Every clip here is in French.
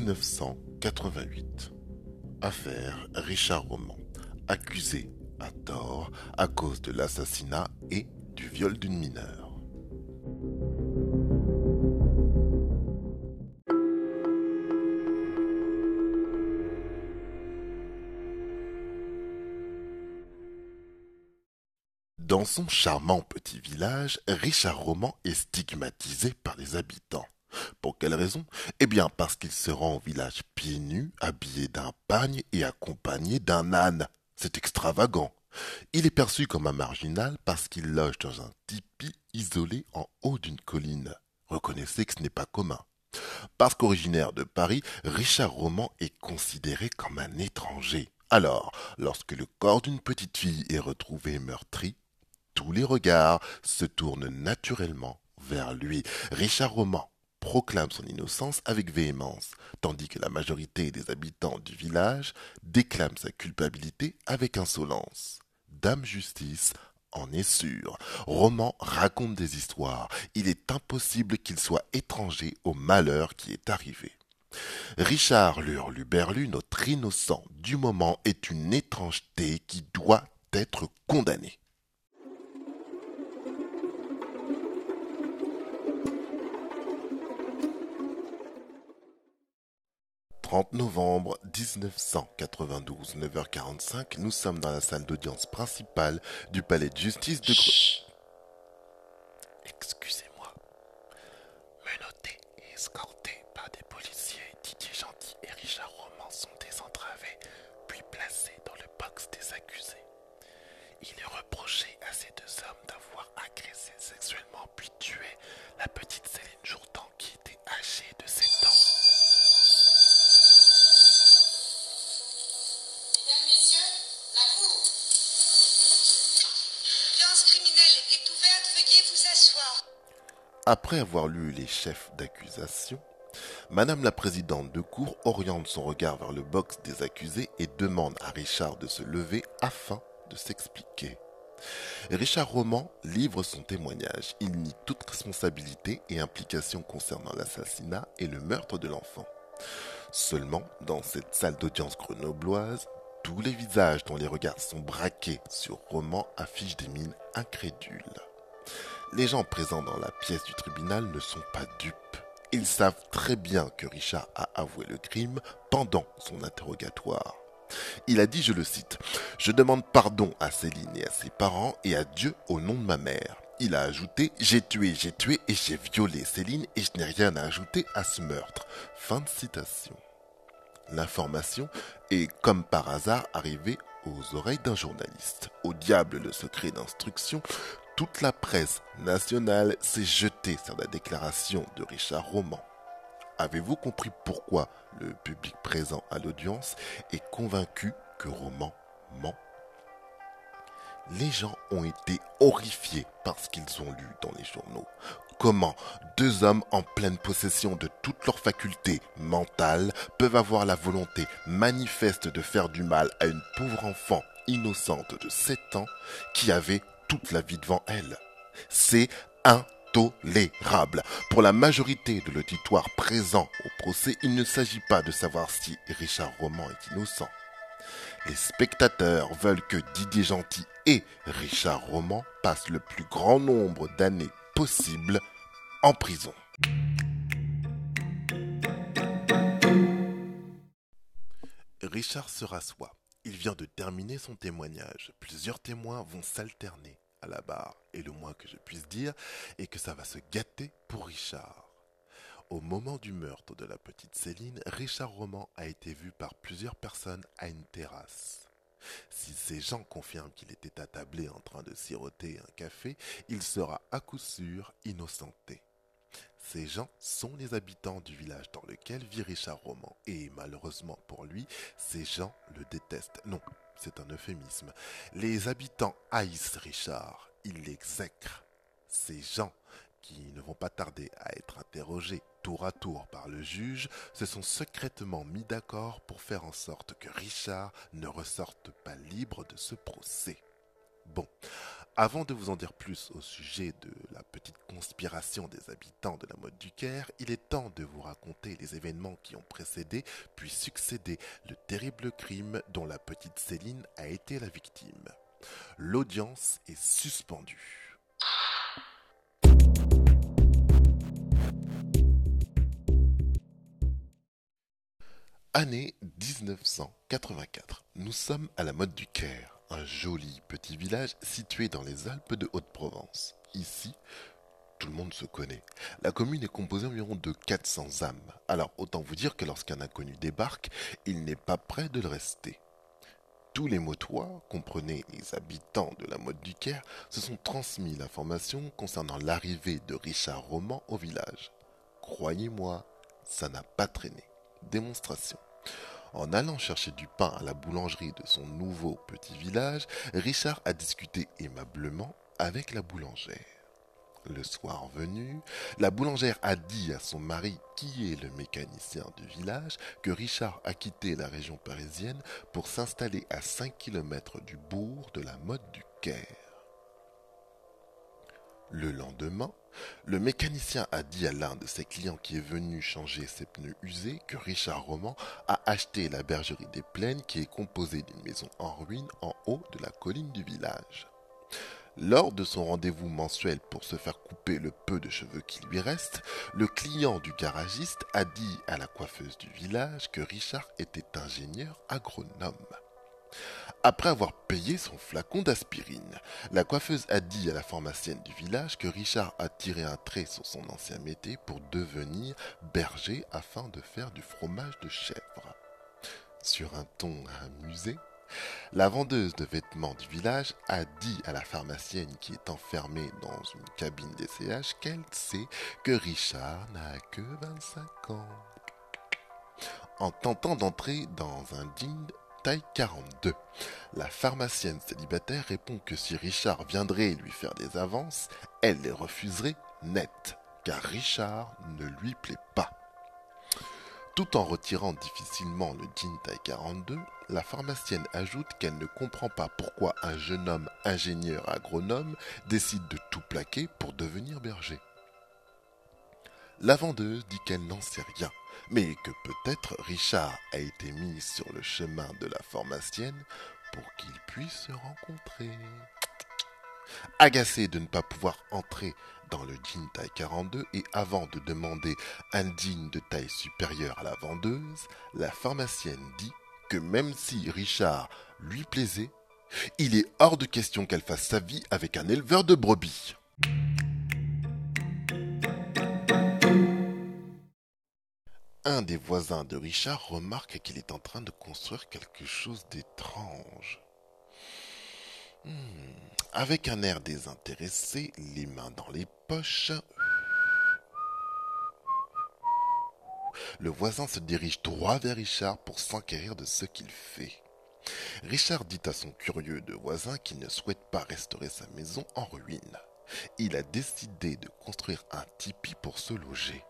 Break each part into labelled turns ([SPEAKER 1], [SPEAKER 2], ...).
[SPEAKER 1] 1988. Affaire Richard Roman, accusé à tort à cause de l'assassinat et du viol d'une mineure. Dans son charmant petit village, Richard Roman est stigmatisé par les habitants. Pour quelle raison? Eh bien parce qu'il se rend au village pieds nus, habillé d'un pagne et accompagné d'un âne. C'est extravagant. Il est perçu comme un marginal parce qu'il loge dans un tipi isolé en haut d'une colline. Reconnaissez que ce n'est pas commun. Parce qu'originaire de Paris, Richard Roman est considéré comme un étranger. Alors, lorsque le corps d'une petite fille est retrouvé meurtri, tous les regards se tournent naturellement vers lui. Richard Roman proclame son innocence avec véhémence, tandis que la majorité des habitants du village déclament sa culpabilité avec insolence. Dame Justice en est sûr. Roman raconte des histoires. Il est impossible qu'il soit étranger au malheur qui est arrivé. Richard Lurluberlu, notre innocent du moment, est une étrangeté qui doit être condamnée. 30 novembre 1992, 9h45, nous sommes dans la salle d'audience principale du palais de justice de Grenoble.
[SPEAKER 2] Excusez-moi. Menotté et escorté par des policiers, Didier Gentil et Richard Roman sont désentravés, puis placés dans le box des accusés. Il est reproché à ces deux hommes d'avoir agressé sexuellement puis tué
[SPEAKER 1] Après avoir lu les chefs d'accusation, Madame la présidente de cour oriente son regard vers le box des accusés et demande à Richard de se lever afin de s'expliquer. Richard Roman livre son témoignage. Il nie toute responsabilité et implication concernant l'assassinat et le meurtre de l'enfant. Seulement, dans cette salle d'audience grenobloise, tous les visages dont les regards sont braqués sur Roman affichent des mines incrédules. Les gens présents dans la pièce du tribunal ne sont pas dupes. Ils savent très bien que Richard a avoué le crime pendant son interrogatoire. Il a dit, je le cite, Je demande pardon à Céline et à ses parents et à Dieu au nom de ma mère. Il a ajouté, J'ai tué, j'ai tué et j'ai violé Céline et je n'ai rien à ajouter à ce meurtre. Fin de citation. L'information est, comme par hasard, arrivée aux oreilles d'un journaliste. Au diable le secret d'instruction, toute la presse nationale s'est jetée sur la déclaration de Richard Roman. Avez-vous compris pourquoi le public présent à l'audience est convaincu que Roman ment? Les gens ont été horrifiés par ce qu'ils ont lu dans les journaux. Comment deux hommes en pleine possession de toutes leurs facultés mentales peuvent avoir la volonté manifeste de faire du mal à une pauvre enfant innocente de 7 ans qui avait toute la vie devant elle C'est intolérable. Pour la majorité de l'auditoire présent au procès, il ne s'agit pas de savoir si Richard Roman est innocent. Les spectateurs veulent que Didier Gentil et Richard Roman passent le plus grand nombre d'années possible en prison. Richard se rassoit. Il vient de terminer son témoignage. Plusieurs témoins vont s'alterner à la barre. Et le moins que je puisse dire est que ça va se gâter pour Richard. Au moment du meurtre de la petite Céline, Richard Roman a été vu par plusieurs personnes à une terrasse. Si ces gens confirment qu'il était attablé en train de siroter un café, il sera à coup sûr innocenté. Ces gens sont les habitants du village dans lequel vit Richard Roman. Et malheureusement pour lui, ces gens le détestent. Non, c'est un euphémisme. Les habitants haïssent Richard. Ils l'exècrent. Ces gens qui ne vont pas tarder à être interrogés tour à tour par le juge, se sont secrètement mis d'accord pour faire en sorte que Richard ne ressorte pas libre de ce procès. Bon, avant de vous en dire plus au sujet de la petite conspiration des habitants de la mode du Caire, il est temps de vous raconter les événements qui ont précédé puis succédé le terrible crime dont la petite Céline a été la victime. L'audience est suspendue. Année 1984. Nous sommes à la mode du Caire un joli petit village situé dans les Alpes de Haute-Provence. Ici, tout le monde se connaît. La commune est composée environ de 400 âmes. Alors autant vous dire que lorsqu'un inconnu débarque, il n'est pas prêt de le rester. Tous les motois, comprenez les habitants de la mode du Caire, se sont transmis l'information concernant l'arrivée de Richard Roman au village. Croyez-moi, ça n'a pas traîné. Démonstration. En allant chercher du pain à la boulangerie de son nouveau petit village, Richard a discuté aimablement avec la boulangère. Le soir venu, la boulangère a dit à son mari, qui est le mécanicien du village, que Richard a quitté la région parisienne pour s'installer à 5 km du bourg de la mode du Caire. Le lendemain, le mécanicien a dit à l'un de ses clients qui est venu changer ses pneus usés que Richard Roman a acheté la bergerie des Plaines qui est composée d'une maison en ruine en haut de la colline du village. Lors de son rendez-vous mensuel pour se faire couper le peu de cheveux qui lui reste, le client du garagiste a dit à la coiffeuse du village que Richard était ingénieur agronome. Après avoir payé son flacon d'aspirine, la coiffeuse a dit à la pharmacienne du village que Richard a tiré un trait sur son ancien métier pour devenir berger afin de faire du fromage de chèvre. Sur un ton amusé, la vendeuse de vêtements du village a dit à la pharmacienne qui est enfermée dans une cabine d'essayage qu'elle sait que Richard n'a que 25 ans. En tentant d'entrer dans un jean taille 42. La pharmacienne célibataire répond que si Richard viendrait lui faire des avances, elle les refuserait net, car Richard ne lui plaît pas. Tout en retirant difficilement le jean taille 42, la pharmacienne ajoute qu'elle ne comprend pas pourquoi un jeune homme ingénieur agronome décide de tout plaquer pour devenir berger. La vendeuse dit qu'elle n'en sait rien, mais que peut-être Richard a été mis sur le chemin de la pharmacienne pour qu'ils puissent se rencontrer. Agacé de ne pas pouvoir entrer dans le jean taille 42 et avant de demander un jean de taille supérieure à la vendeuse, la pharmacienne dit que même si Richard lui plaisait, il est hors de question qu'elle fasse sa vie avec un éleveur de brebis. Un des voisins de Richard remarque qu'il est en train de construire quelque chose d'étrange. Hmm. Avec un air désintéressé, les mains dans les poches, le voisin se dirige droit vers Richard pour s'enquérir de ce qu'il fait. Richard dit à son curieux de voisin qu'il ne souhaite pas restaurer sa maison en ruine. Il a décidé de construire un tipi pour se loger.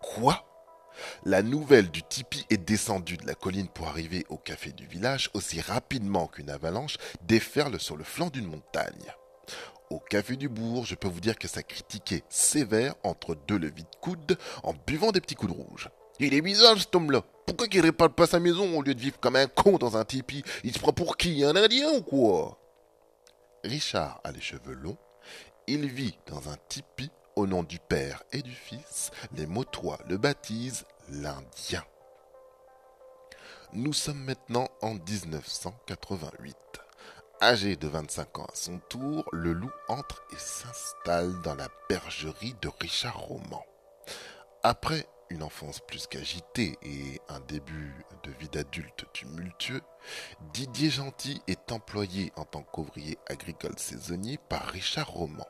[SPEAKER 1] Quoi? La nouvelle du tipi est descendue de la colline pour arriver au café du village aussi rapidement qu'une avalanche déferle sur le flanc d'une montagne. Au café du bourg, je peux vous dire que ça critiquait sévère entre deux leviers de coude en buvant des petits coups de rouge. Il est bizarre cet homme-là. Pourquoi qu'il répare pas sa maison au lieu de vivre comme un con dans un tipi? Il se prend pour qui? Un indien ou quoi? Richard a les cheveux longs. Il vit dans un tipi nom du Père et du Fils, les Motois le baptisent l'Indien. Nous sommes maintenant en 1988. Âgé de 25 ans à son tour, le loup entre et s'installe dans la bergerie de Richard Roman. Après une enfance plus qu'agitée et un début de vie d'adulte tumultueux, Didier Gentil est employé en tant qu'ouvrier agricole saisonnier par Richard Roman.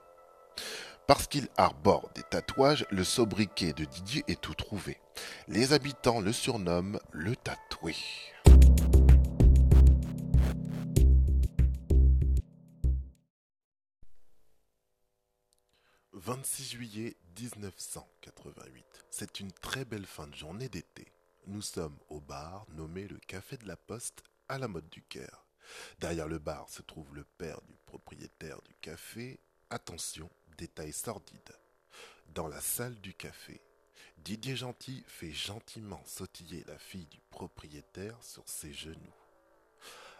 [SPEAKER 1] Parce qu'il arbore des tatouages, le sobriquet de Didier est tout trouvé. Les habitants le surnomment le tatoué. « 26 juillet 1988. C'est une très belle fin de journée d'été. Nous sommes au bar nommé le Café de la Poste à la mode du Caire. Derrière le bar se trouve le père du propriétaire du café, attention, détail sordide. Dans la salle du café, Didier Gentil fait gentiment sautiller la fille du propriétaire sur ses genoux.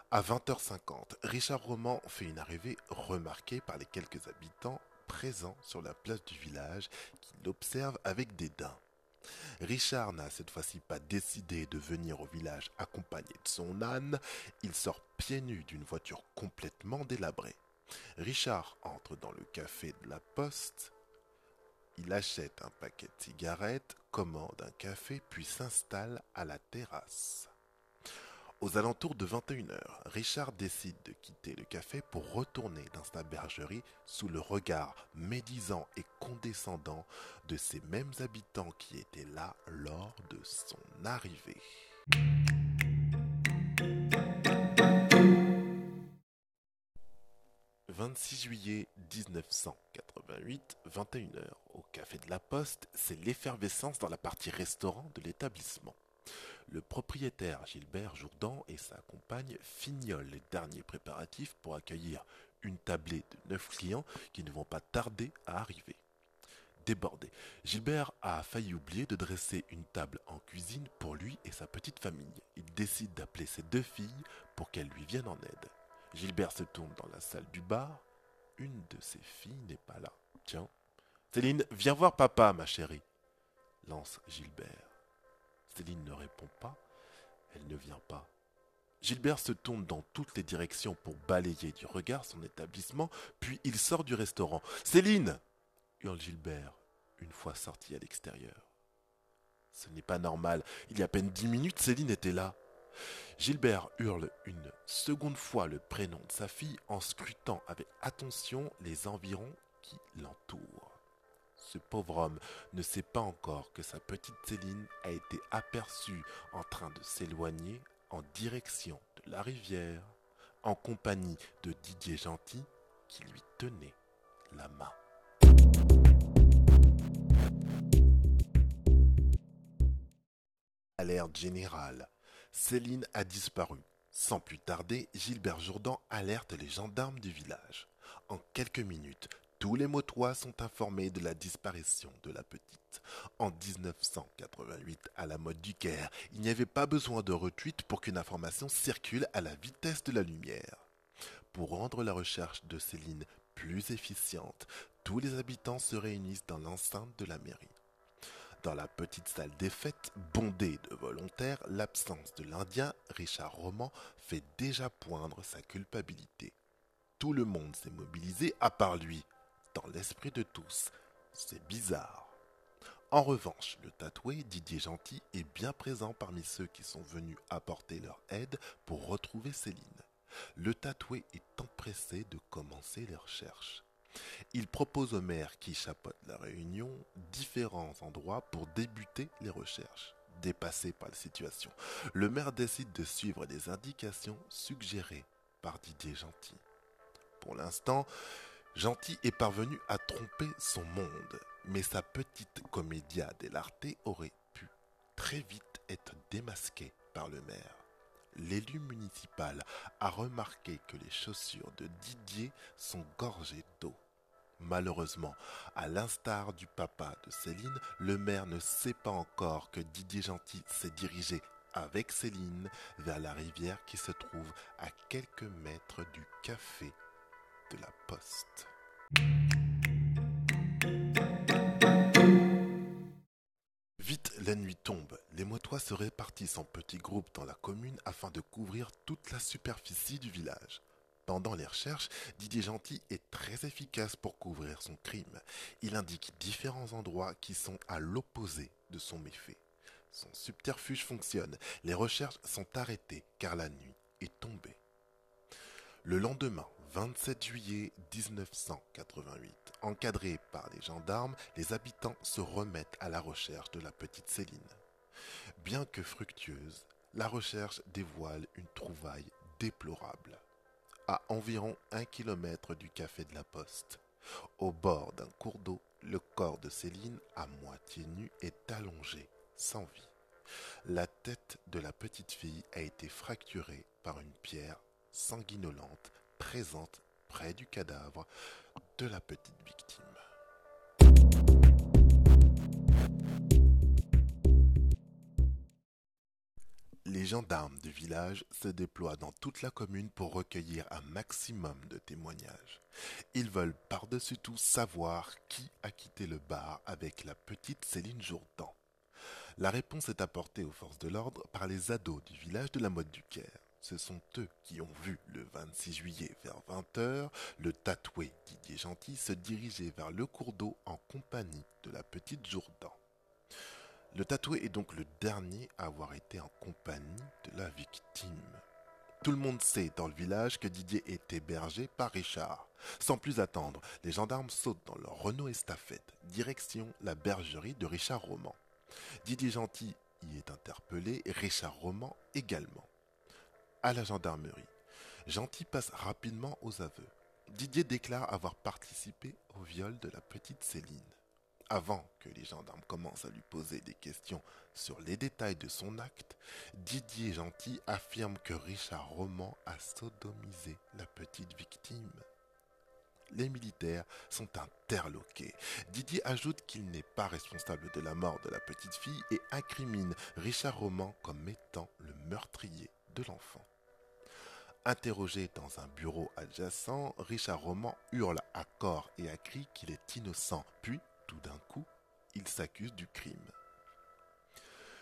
[SPEAKER 1] À 20h50, Richard Roman fait une arrivée remarquée par les quelques habitants présents sur la place du village qui l'observent avec dédain. Richard n'a cette fois-ci pas décidé de venir au village accompagné de son âne, il sort pieds nus d'une voiture complètement délabrée. Richard entre dans le café de la poste, il achète un paquet de cigarettes, commande un café puis s'installe à la terrasse. Aux alentours de 21h, Richard décide de quitter le café pour retourner dans sa bergerie sous le regard médisant et condescendant de ces mêmes habitants qui étaient là lors de son arrivée. 26 juillet 1988, 21h, au Café de la Poste, c'est l'effervescence dans la partie restaurant de l'établissement. Le propriétaire Gilbert Jourdan et sa compagne fignolent les derniers préparatifs pour accueillir une tablée de neuf clients qui ne vont pas tarder à arriver. Débordé, Gilbert a failli oublier de dresser une table en cuisine pour lui et sa petite famille. Il décide d'appeler ses deux filles pour qu'elles lui viennent en aide. Gilbert se tourne dans la salle du bar. Une de ses filles n'est pas là. Tiens. Céline, viens voir papa, ma chérie. Lance Gilbert. Céline ne répond pas. Elle ne vient pas. Gilbert se tourne dans toutes les directions pour balayer du regard son établissement, puis il sort du restaurant. Céline hurle Gilbert, une fois sorti à l'extérieur. Ce n'est pas normal. Il y a à peine dix minutes, Céline était là. Gilbert hurle une seconde fois le prénom de sa fille en scrutant avec attention les environs qui l'entourent. Ce pauvre homme ne sait pas encore que sa petite Céline a été aperçue en train de s'éloigner en direction de la rivière, en compagnie de Didier Gentil qui lui tenait la main. Alerte générale. Céline a disparu. Sans plus tarder, Gilbert Jourdan alerte les gendarmes du village. En quelques minutes, tous les motois sont informés de la disparition de la petite. En 1988, à la mode du Caire, il n'y avait pas besoin de retweet pour qu'une information circule à la vitesse de la lumière. Pour rendre la recherche de Céline plus efficiente, tous les habitants se réunissent dans l'enceinte de la mairie. Dans la petite salle des fêtes, bondée de volontaires, l'absence de l'Indien, Richard Roman, fait déjà poindre sa culpabilité. Tout le monde s'est mobilisé à part lui. Dans l'esprit de tous, c'est bizarre. En revanche, le tatoué Didier Gentil est bien présent parmi ceux qui sont venus apporter leur aide pour retrouver Céline. Le tatoué est empressé de commencer les recherches. Il propose au maire qui chapeaute la réunion différents endroits pour débuter les recherches. Dépassé par la situation, le maire décide de suivre des indications suggérées par Didier Gentil. Pour l'instant, Gentil est parvenu à tromper son monde, mais sa petite comédia dell'arte aurait pu très vite être démasquée par le maire. L'élu municipal a remarqué que les chaussures de Didier sont gorgées d'eau. Malheureusement, à l'instar du papa de Céline, le maire ne sait pas encore que Didier Gentil s'est dirigé avec Céline vers la rivière qui se trouve à quelques mètres du café de la Poste. La nuit tombe. Les motois se répartissent en petits groupes dans la commune afin de couvrir toute la superficie du village. Pendant les recherches, Didier Gentil est très efficace pour couvrir son crime. Il indique différents endroits qui sont à l'opposé de son méfait. Son subterfuge fonctionne. Les recherches sont arrêtées car la nuit est tombée. Le lendemain, 27 juillet 1988, encadrés par les gendarmes, les habitants se remettent à la recherche de la petite Céline. Bien que fructueuse, la recherche dévoile une trouvaille déplorable. À environ un kilomètre du café de la Poste, au bord d'un cours d'eau, le corps de Céline, à moitié nu, est allongé, sans vie. La tête de la petite fille a été fracturée par une pierre sanguinolente présente près du cadavre de la petite victime. Les gendarmes du village se déploient dans toute la commune pour recueillir un maximum de témoignages. Ils veulent par-dessus tout savoir qui a quitté le bar avec la petite Céline Jourdan. La réponse est apportée aux forces de l'ordre par les ados du village de la Motte du Caire. Ce sont eux qui ont vu le 26 juillet vers 20h le tatoué Didier Gentil se diriger vers le cours d'eau en compagnie de la petite Jourdan. Le tatoué est donc le dernier à avoir été en compagnie de la victime. Tout le monde sait dans le village que Didier est hébergé par Richard. Sans plus attendre, les gendarmes sautent dans leur Renault Estafette, direction la bergerie de Richard Roman. Didier Gentil y est interpellé Richard Roman également. À la gendarmerie, Gentil passe rapidement aux aveux. Didier déclare avoir participé au viol de la petite Céline. Avant que les gendarmes commencent à lui poser des questions sur les détails de son acte, Didier Gentil affirme que Richard Roman a sodomisé la petite victime. Les militaires sont interloqués. Didier ajoute qu'il n'est pas responsable de la mort de la petite fille et incrimine Richard Roman comme étant le meurtrier de l'enfant. Interrogé dans un bureau adjacent, Richard Roman hurle à corps et à cri qu'il est innocent, puis tout d'un coup, il s'accuse du crime.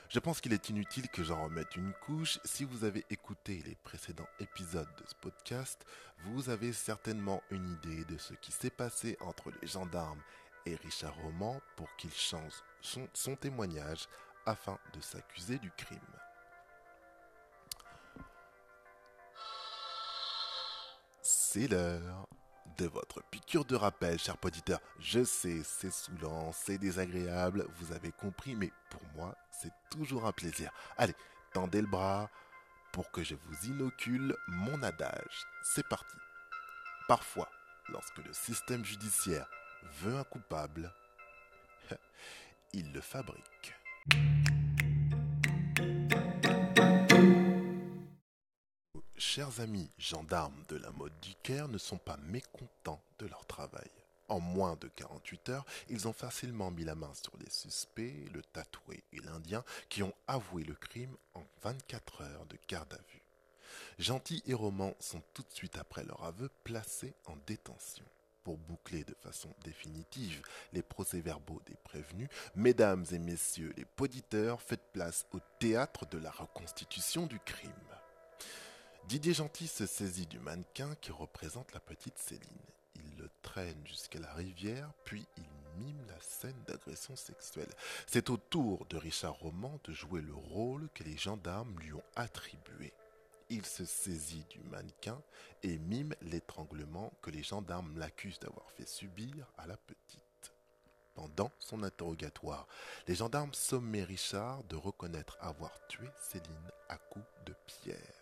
[SPEAKER 1] Je pense qu'il est inutile que j'en remette une couche. Si vous avez écouté les précédents épisodes de ce podcast, vous avez certainement une idée de ce qui s'est passé entre les gendarmes et Richard Roman pour qu'il change son, son témoignage afin de s'accuser du crime. C'est l'heure de votre piqûre de rappel, cher auditeur. Je sais, c'est saoulant, c'est désagréable, vous avez compris, mais pour moi, c'est toujours un plaisir. Allez, tendez le bras pour que je vous inocule mon adage. C'est parti. Parfois, lorsque le système judiciaire veut un coupable, il le fabrique. Chers amis gendarmes de la mode du Caire ne sont pas mécontents de leur travail. En moins de 48 heures, ils ont facilement mis la main sur les suspects, le tatoué et l'Indien, qui ont avoué le crime en 24 heures de garde à vue. Gentil et Roman sont tout de suite après leur aveu placés en détention. Pour boucler de façon définitive les procès-verbaux des prévenus, mesdames et messieurs les poditeurs, faites place au théâtre de la reconstitution du crime. Didier Gentil se saisit du mannequin qui représente la petite Céline. Il le traîne jusqu'à la rivière, puis il mime la scène d'agression sexuelle. C'est au tour de Richard Roman de jouer le rôle que les gendarmes lui ont attribué. Il se saisit du mannequin et mime l'étranglement que les gendarmes l'accusent d'avoir fait subir à la petite. Pendant son interrogatoire, les gendarmes sommaient Richard de reconnaître avoir tué Céline à coups de pierre.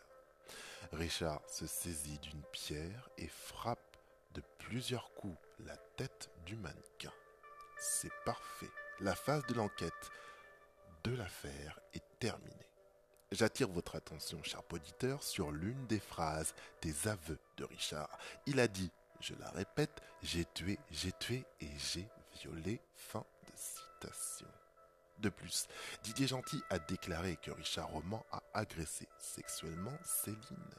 [SPEAKER 1] Richard se saisit d'une pierre et frappe de plusieurs coups la tête du mannequin. C'est parfait. La phase de l'enquête de l'affaire est terminée. J'attire votre attention, cher auditeur, sur l'une des phrases des aveux de Richard. Il a dit, je la répète, j'ai tué, j'ai tué et j'ai violé. Fin de citation. De plus, Didier Gentil a déclaré que Richard Roman a agressé sexuellement Céline.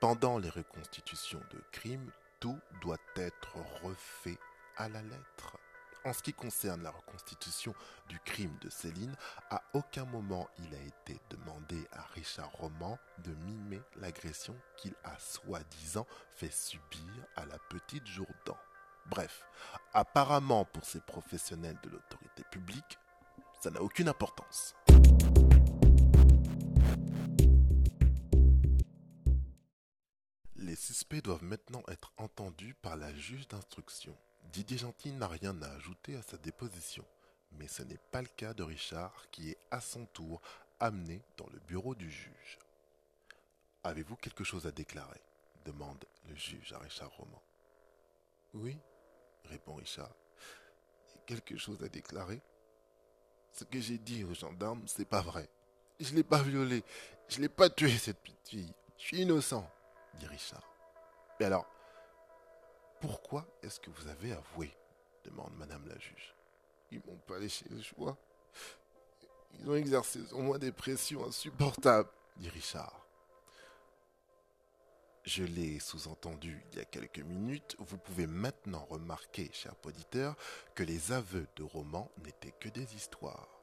[SPEAKER 1] Pendant les reconstitutions de crimes, tout doit être refait à la lettre. En ce qui concerne la reconstitution du crime de Céline, à aucun moment il a été demandé à Richard Roman de mimer l'agression qu'il a soi-disant fait subir à la petite Jourdan. Bref, apparemment pour ces professionnels de l'autorité publique, ça n'a aucune importance. Les suspects doivent maintenant être entendus par la juge d'instruction. Didier Gentil n'a rien à ajouter à sa déposition, mais ce n'est pas le cas de Richard qui est à son tour amené dans le bureau du juge. Avez-vous quelque chose à déclarer? demande le juge à Richard Roman. Oui, répond Richard. Quelque chose à déclarer? Ce que j'ai dit aux gendarmes, c'est pas vrai. Je l'ai pas violée. Je l'ai pas tué, cette petite fille. Je suis innocent, dit Richard. Mais alors, Pourquoi est-ce que vous avez avoué demande Madame la juge.
[SPEAKER 2] Ils m'ont pas laissé le choix. Ils ont exercé sur moi des pressions insupportables, dit Richard.
[SPEAKER 1] Je l'ai sous-entendu il y a quelques minutes, vous pouvez maintenant remarquer, cher auditeur, que les aveux de Roman n'étaient que des histoires.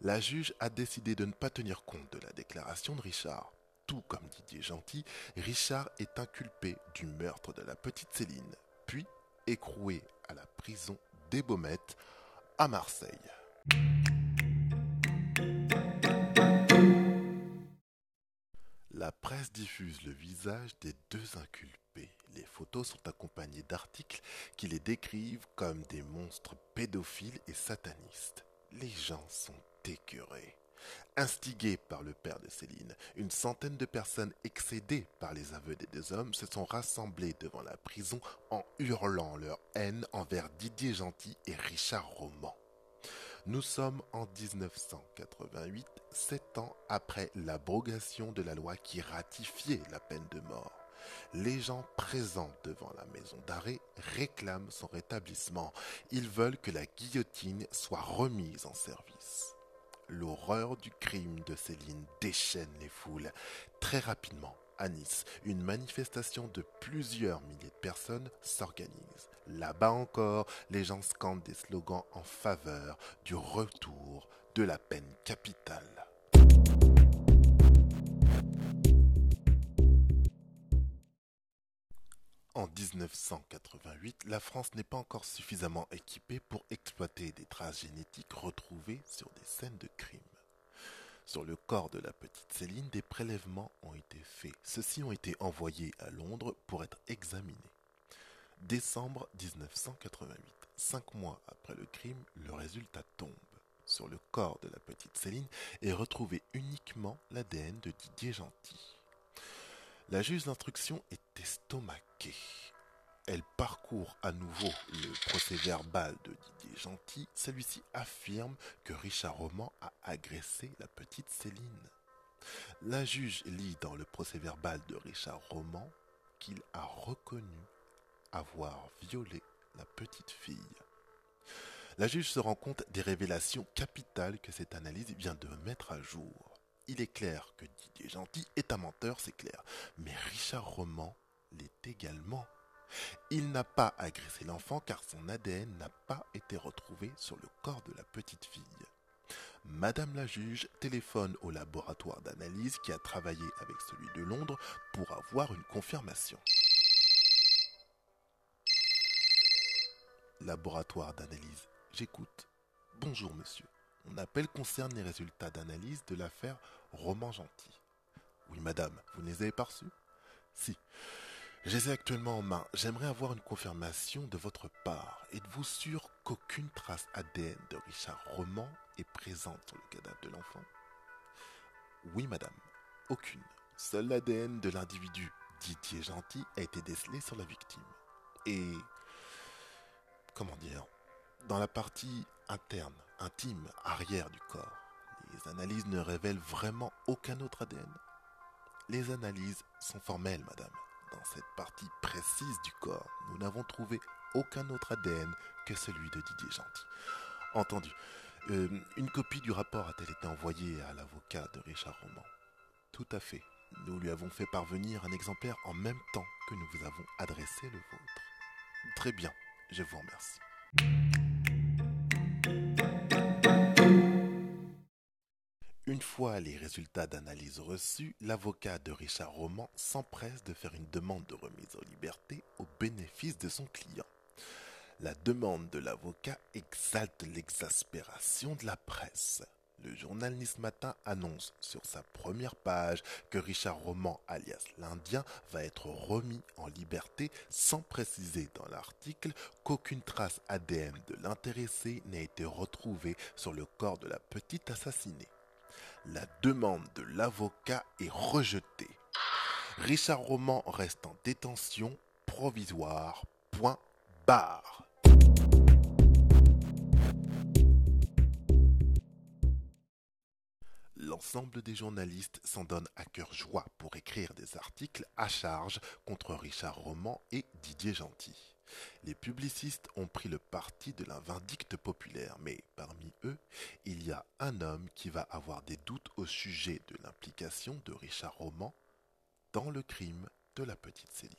[SPEAKER 1] La juge a décidé de ne pas tenir compte de la déclaration de Richard. Tout comme Didier Gentil, Richard est inculpé du meurtre de la petite Céline, puis écroué à la prison des Baumettes à Marseille. La presse diffuse le visage des deux inculpés. Les photos sont accompagnées d'articles qui les décrivent comme des monstres pédophiles et satanistes. Les gens sont écœurés. Instigés par le père de Céline, une centaine de personnes excédées par les aveux des deux hommes se sont rassemblées devant la prison en hurlant leur haine envers Didier Gentil et Richard Roman. Nous sommes en 1988, sept ans après l'abrogation de la loi qui ratifiait la peine de mort. Les gens présents devant la maison d'arrêt réclament son rétablissement. Ils veulent que la guillotine soit remise en service. L'horreur du crime de Céline déchaîne les foules. Très rapidement, à Nice, une manifestation de plusieurs milliers de personnes s'organise. Là-bas encore, les gens scandent des slogans en faveur du retour de la peine capitale. En 1988, la France n'est pas encore suffisamment équipée pour exploiter des traces génétiques retrouvées sur des scènes de crime. Sur le corps de la petite Céline, des prélèvements ont été faits. Ceux-ci ont été envoyés à Londres pour être examinés. Décembre 1988, cinq mois après le crime, le résultat tombe. Sur le corps de la petite Céline est retrouvé uniquement l'ADN de Didier Gentil. La juge d'instruction est estomaquée. Elle parcourt à nouveau le procès verbal de Didier Gentil. Celui-ci affirme que Richard Roman a agressé la petite Céline. La juge lit dans le procès verbal de Richard Roman qu'il a reconnu avoir violé la petite fille. La juge se rend compte des révélations capitales que cette analyse vient de mettre à jour. Il est clair que Didier Gentil est un menteur, c'est clair. Mais Richard Roman l'est également. Il n'a pas agressé l'enfant car son ADN n'a pas été retrouvé sur le corps de la petite fille. Madame la juge téléphone au laboratoire d'analyse qui a travaillé avec celui de Londres pour avoir une confirmation. Laboratoire d'analyse, j'écoute. Bonjour monsieur. Mon appel concerne les résultats d'analyse de l'affaire Roman Gentil. Oui, madame, vous ne les avez pas reçus? Si. Je les ai actuellement en main. J'aimerais avoir une confirmation de votre part. Êtes-vous sûr qu'aucune trace ADN de Richard Roman est présente sur le cadavre de l'enfant? Oui, madame. Aucune. Seul l'ADN de l'individu Didier Gentil a été décelé sur la victime. Et... Comment dire Dans la partie interne, intime, arrière du corps, les analyses ne révèlent vraiment aucun autre ADN. Les analyses sont formelles, madame. Dans cette partie précise du corps, nous n'avons trouvé aucun autre ADN que celui de Didier Gentil. Entendu. Euh, une copie du rapport a-t-elle été envoyée à l'avocat de Richard Roman? Tout à fait. Nous lui avons fait parvenir un exemplaire en même temps que nous vous avons adressé le vôtre. Très bien, je vous remercie. Fois les résultats d'analyse reçus, l'avocat de Richard Roman s'empresse de faire une demande de remise en liberté au bénéfice de son client. La demande de l'avocat exalte l'exaspération de la presse. Le journal Nice Matin annonce sur sa première page que Richard Roman, alias l'Indien, va être remis en liberté sans préciser dans l'article qu'aucune trace ADN de l'intéressé n'a été retrouvée sur le corps de la petite assassinée. La demande de l'avocat est rejetée. Richard Roman reste en détention provisoire. L'ensemble des journalistes s'en donne à cœur joie pour écrire des articles à charge contre Richard Roman et Didier Gentil. Les publicistes ont pris le parti de la vindicte populaire, mais parmi eux, il y a un homme qui va avoir des doutes au sujet de l'implication de Richard Roman dans le crime de la petite Céline.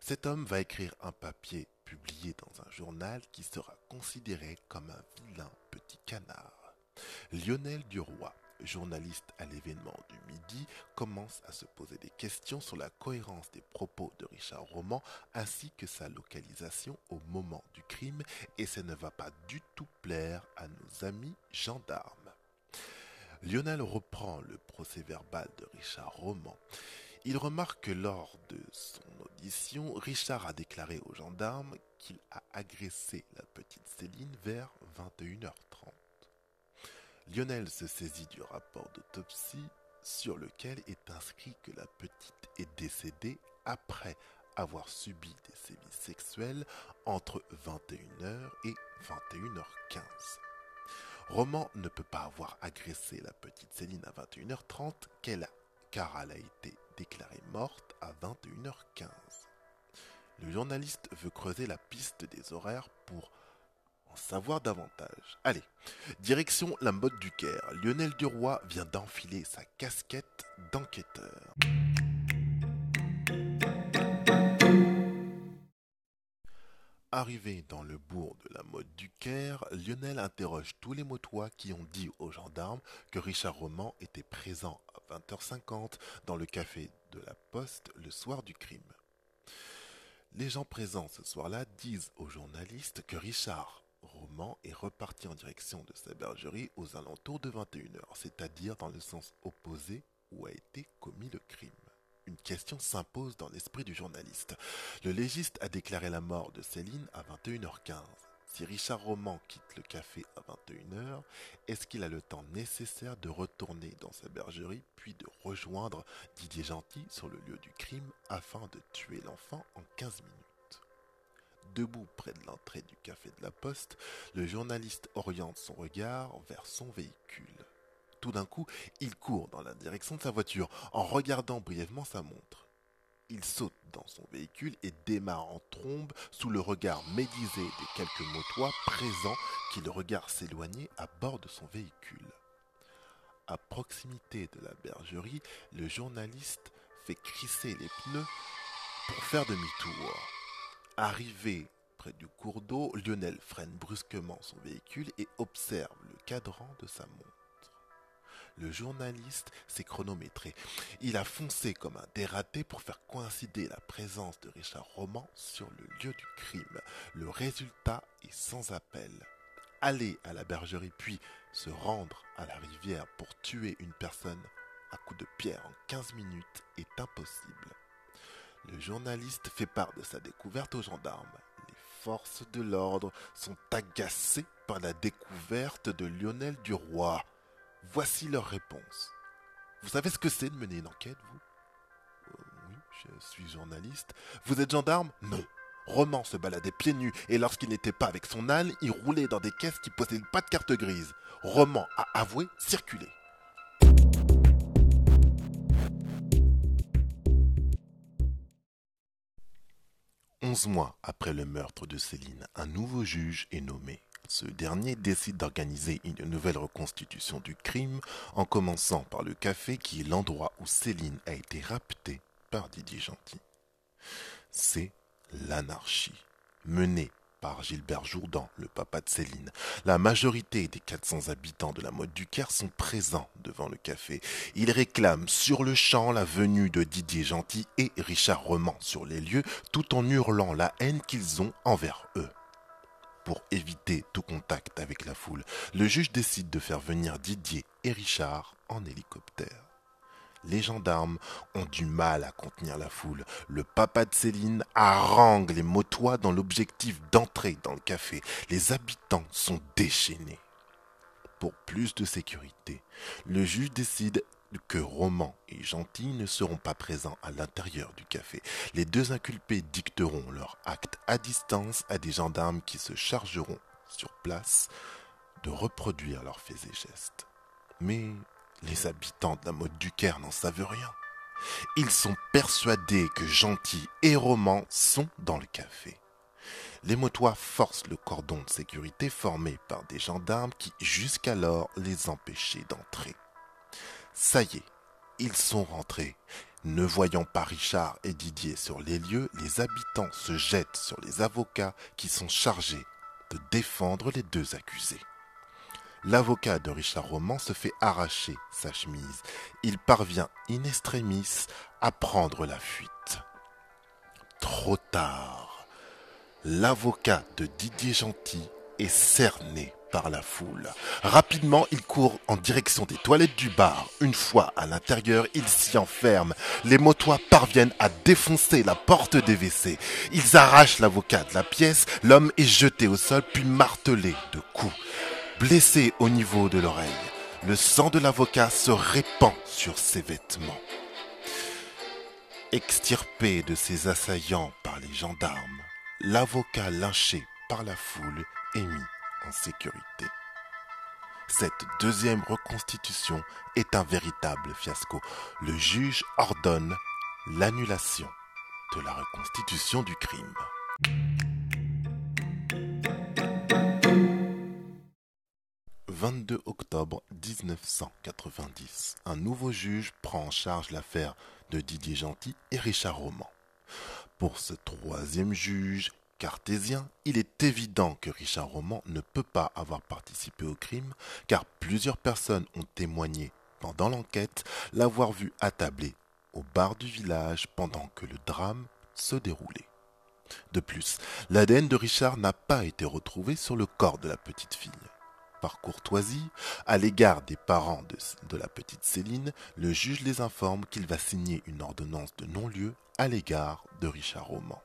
[SPEAKER 1] Cet homme va écrire un papier publié dans un journal qui sera considéré comme un vilain petit canard. Lionel Duroy, journaliste à l'événement du midi, commence à se poser des questions sur la cohérence des propos de Richard Roman ainsi que sa localisation au moment du crime et ça ne va pas du tout plaire à nos amis gendarmes. Lionel reprend le procès verbal de Richard Roman. Il remarque que lors de son audition, Richard a déclaré aux gendarmes qu'il a agressé la petite Céline vers 21h30. Lionel se saisit du rapport d'autopsie sur lequel est inscrit que la petite est décédée après avoir subi des sévices sexuels entre 21h et 21h15. Roman ne peut pas avoir agressé la petite Céline à 21h30 car elle a été déclarée morte à 21h15. Le journaliste veut creuser la piste des horaires pour savoir davantage. Allez, direction la mode du Caire. Lionel Duroy vient d'enfiler sa casquette d'enquêteur. Arrivé dans le bourg de la mode du Caire, Lionel interroge tous les motois qui ont dit aux gendarmes que Richard Roman était présent à 20h50 dans le café de la Poste le soir du crime. Les gens présents ce soir-là disent aux journalistes que Richard Est reparti en direction de sa bergerie aux alentours de 21h, c'est-à-dire dans le sens opposé où a été commis le crime. Une question s'impose dans l'esprit du journaliste. Le légiste a déclaré la mort de Céline à 21h15. Si Richard Roman quitte le café à 21h, est-ce qu'il a le temps nécessaire de retourner dans sa bergerie puis de rejoindre Didier Gentil sur le lieu du crime afin de tuer l'enfant en 15 minutes? Debout près de l'entrée du café de la Poste, le journaliste oriente son regard vers son véhicule. Tout d'un coup, il court dans la direction de sa voiture en regardant brièvement sa montre. Il saute dans son véhicule et démarre en trombe sous le regard médisé des quelques motois présents qui le regardent s'éloigner à bord de son véhicule. À proximité de la bergerie, le journaliste fait crisser les pneus pour faire demi-tour. Arrivé près du cours d'eau, Lionel freine brusquement son véhicule et observe le cadran de sa montre. Le journaliste s'est chronométré. Il a foncé comme un dératé pour faire coïncider la présence de Richard Roman sur le lieu du crime. Le résultat est sans appel. Aller à la bergerie puis se rendre à la rivière pour tuer une personne à coups de pierre en 15 minutes est impossible. Le journaliste fait part de sa découverte aux gendarmes. Les forces de l'ordre sont agacées par la découverte de Lionel Duroy. Voici leur réponse. Vous savez ce que c'est de mener une enquête, vous? Euh, Oui, je suis journaliste. Vous êtes gendarme? Non. Roman se baladait pieds nus et lorsqu'il n'était pas avec son âne, il roulait dans des caisses qui possèdent pas de carte grise. Roman a avoué circuler. 11 mois après le meurtre de Céline, un nouveau juge est nommé. Ce dernier décide d'organiser une nouvelle reconstitution du crime en commençant par le café qui est l'endroit où Céline a été raptée par Didier Gentil. C'est l'anarchie menée par Gilbert Jourdan, le papa de Céline. La majorité des 400 habitants de la mode du Caire sont présents devant le café. Ils réclament sur le champ la venue de Didier Gentil et Richard Roman sur les lieux, tout en hurlant la haine qu'ils ont envers eux. Pour éviter tout contact avec la foule, le juge décide de faire venir Didier et Richard en hélicoptère. Les gendarmes ont du mal à contenir la foule. Le papa de Céline harangue les motois dans l'objectif d'entrer dans le café. Les habitants sont déchaînés. Pour plus de sécurité, le juge décide que Roman et Gentil ne seront pas présents à l'intérieur du café. Les deux inculpés dicteront leur acte à distance à des gendarmes qui se chargeront sur place de reproduire leurs faits et gestes. Mais les habitants de la mode du Caire n'en savent rien. Ils sont persuadés que Gentil et Roman sont dans le café. Les motois forcent le cordon de sécurité formé par des gendarmes qui jusqu'alors les empêchaient d'entrer. Ça y est, ils sont rentrés. Ne voyant pas Richard et Didier sur les lieux, les habitants se jettent sur les avocats qui sont chargés de défendre les deux accusés. L'avocat de Richard Roman se fait arracher sa chemise. Il parvient in extremis à prendre la fuite. Trop tard. L'avocat de Didier Gentil est cerné par la foule. Rapidement, il court en direction des toilettes du bar. Une fois à l'intérieur, il s'y enferme. Les motois parviennent à défoncer la porte des WC. Ils arrachent l'avocat de la pièce. L'homme est jeté au sol puis martelé de coups. Blessé au niveau de l'oreille, le sang de l'avocat se répand sur ses vêtements. Extirpé de ses assaillants par les gendarmes, l'avocat lynché par la foule est mis en sécurité. Cette deuxième reconstitution est un véritable fiasco. Le juge ordonne l'annulation de la reconstitution du crime. 22 octobre 1990, un nouveau juge prend en charge l'affaire de Didier Gentil et Richard Roman. Pour ce troisième juge cartésien, il est évident que Richard Roman ne peut pas avoir participé au crime car plusieurs personnes ont témoigné pendant l'enquête l'avoir vu attablé au bar du village pendant que le drame se déroulait. De plus, l'ADN de Richard n'a pas été retrouvé sur le corps de la petite fille par courtoisie, à l'égard des parents de, la petite Céline, le juge les informe qu'il va signer une ordonnance de non-lieu à l'égard de Richard Roman.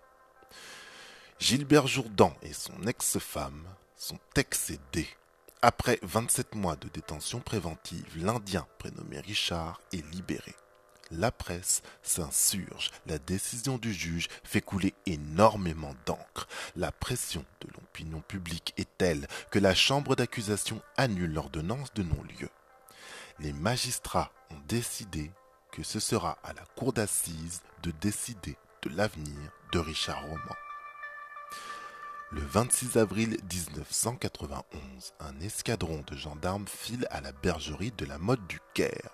[SPEAKER 1] Gilbert Jourdan et son ex-femme sont excédés. Après 27 mois de détention préventive, l'Indien prénommé Richard est libéré la presse s'insurge. La décision du juge fait couler énormément d'encre. La pression de l'opinion publique est telle que la chambre d'accusation annule l'ordonnance de non-lieu. Les magistrats ont décidé que ce sera à la cour d'assises de décider de l'avenir de Richard Roman. Le 26 avril 1991, un escadron de gendarmes file à la bergerie de la mode du Caire.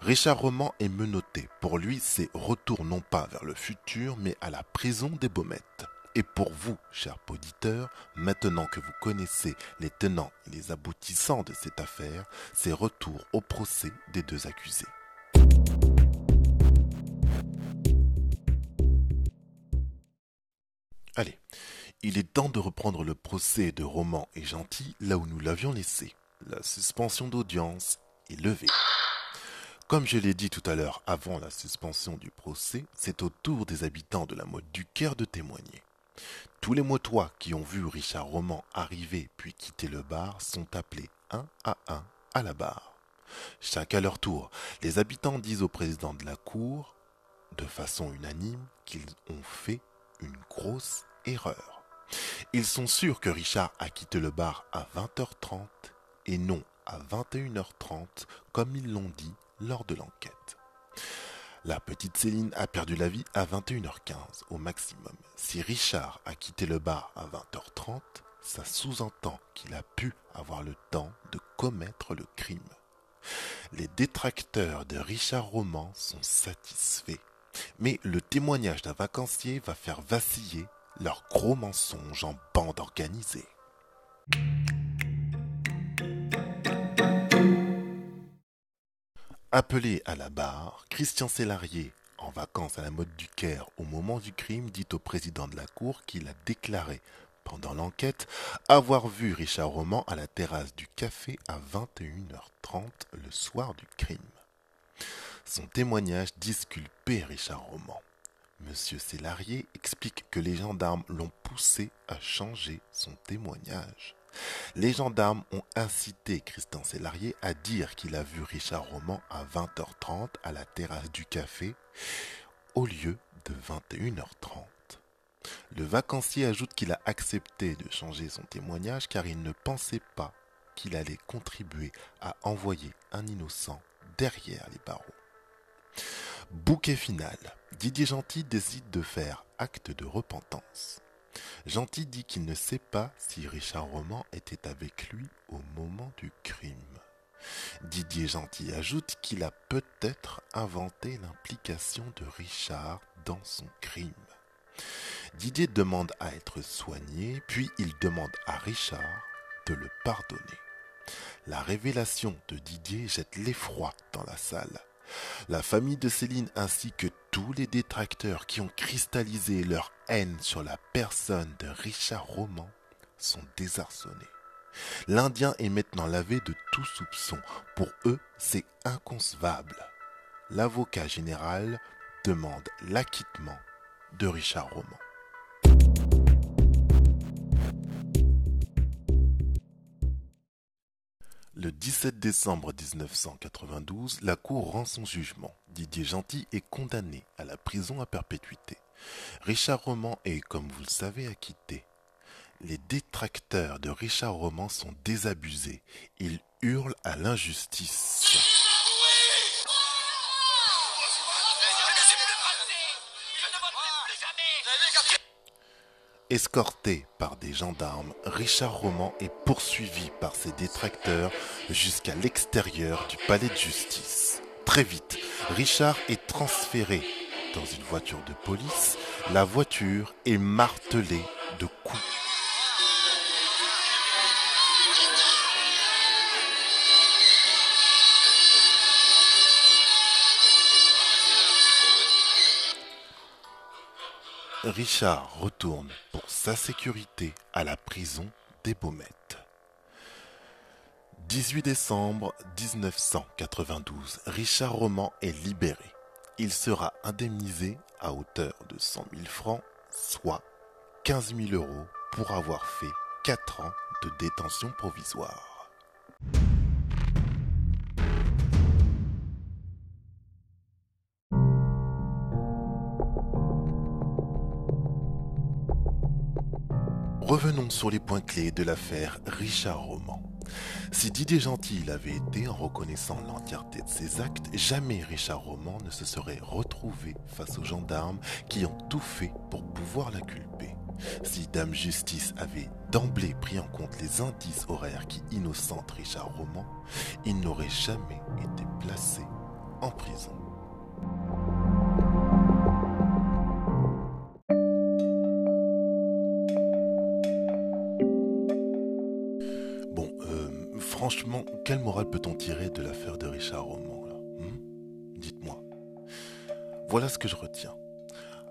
[SPEAKER 1] Richard Roman est menotté. Pour lui, c'est retour non pas vers le futur, mais à la prison des Baumettes. Et pour vous, chers auditeurs, maintenant que vous connaissez les tenants et les aboutissants de cette affaire, c'est retour au procès des deux accusés. Allez, il est temps de reprendre le procès de Roman et Gentil là où nous l'avions laissé. La suspension d'audience est levée. Comme je l'ai dit tout à l'heure avant la suspension du procès, c'est au tour des habitants de la mode du Caire de témoigner. Tous les motois qui ont vu Richard Roman arriver puis quitter le bar sont appelés un à un à la barre. Chaque à leur tour, les habitants disent au président de la cour, de façon unanime, qu'ils ont fait une grosse erreur. Ils sont sûrs que Richard a quitté le bar à 20h30 et non à 21h30 comme ils l'ont dit lors de l'enquête. La petite Céline a perdu la vie à 21h15 au maximum. Si Richard a quitté le bar à 20h30, ça sous-entend qu'il a pu avoir le temps de commettre le crime. Les détracteurs de Richard Roman sont satisfaits. Mais le témoignage d'un vacancier va faire vaciller leur gros mensonge en bande organisée. Appelé à la barre, Christian Sélarié, en vacances à la mode du Caire au moment du crime, dit au président de la cour qu'il a déclaré pendant l'enquête avoir vu Richard Roman à la terrasse du café à 21h30 le soir du crime. Son témoignage disculpait Richard Roman. Monsieur Sélarié explique que les gendarmes l'ont poussé à changer son témoignage. Les gendarmes ont incité Christian Sélarié à dire qu'il a vu Richard Roman à 20h30 à la terrasse du café au lieu de 21h30. Le vacancier ajoute qu'il a accepté de changer son témoignage car il ne pensait pas qu'il allait contribuer à envoyer un innocent derrière les barreaux. Bouquet final. Didier Gentil décide de faire acte de repentance. Gentil dit qu'il ne sait pas si Richard Roman était avec lui au moment du crime. Didier Gentil ajoute qu'il a peut-être inventé l'implication de Richard dans son crime. Didier demande à être soigné, puis il demande à Richard de le pardonner. La révélation de Didier jette l'effroi dans la salle. La famille de Céline ainsi que tous les détracteurs qui ont cristallisé leur haine sur la personne de Richard Roman sont désarçonnés. L'Indien est maintenant lavé de tout soupçon. Pour eux, c'est inconcevable. L'avocat général demande l'acquittement de Richard Roman. Le 17 décembre 1992, la Cour rend son jugement. Didier Gentil est condamné à la prison à perpétuité. Richard Roman est, comme vous le savez, acquitté. Les détracteurs de Richard Roman sont désabusés. Ils hurlent à l'injustice. Escorté par des gendarmes, Richard Roman est poursuivi par ses détracteurs jusqu'à l'extérieur du palais de justice. Très vite, Richard est transféré dans une voiture de police. La voiture est martelée de coups. Richard retourne pour sa sécurité à la prison des Baumettes. 18 décembre 1992, Richard Roman est libéré. Il sera indemnisé à hauteur de 100 000 francs, soit 15 000 euros pour avoir fait 4 ans de détention provisoire. Revenons sur les points clés de l'affaire Richard Roman. Si Didier Gentil avait été en reconnaissant l'entièreté de ses actes, jamais Richard Roman ne se serait retrouvé face aux gendarmes qui ont tout fait pour pouvoir l'inculper. Si Dame Justice avait d'emblée pris en compte les indices horaires qui innocentent Richard Roman, il n'aurait jamais été placé en prison. Franchement, quelle morale peut-on tirer de l'affaire de Richard Roman hmm? Dites-moi. Voilà ce que je retiens.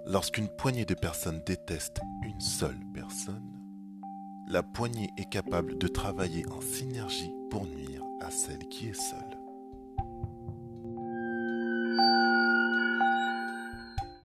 [SPEAKER 1] Lorsqu'une poignée de personnes déteste une seule personne, la poignée est capable de travailler en synergie pour nuire à celle qui est seule.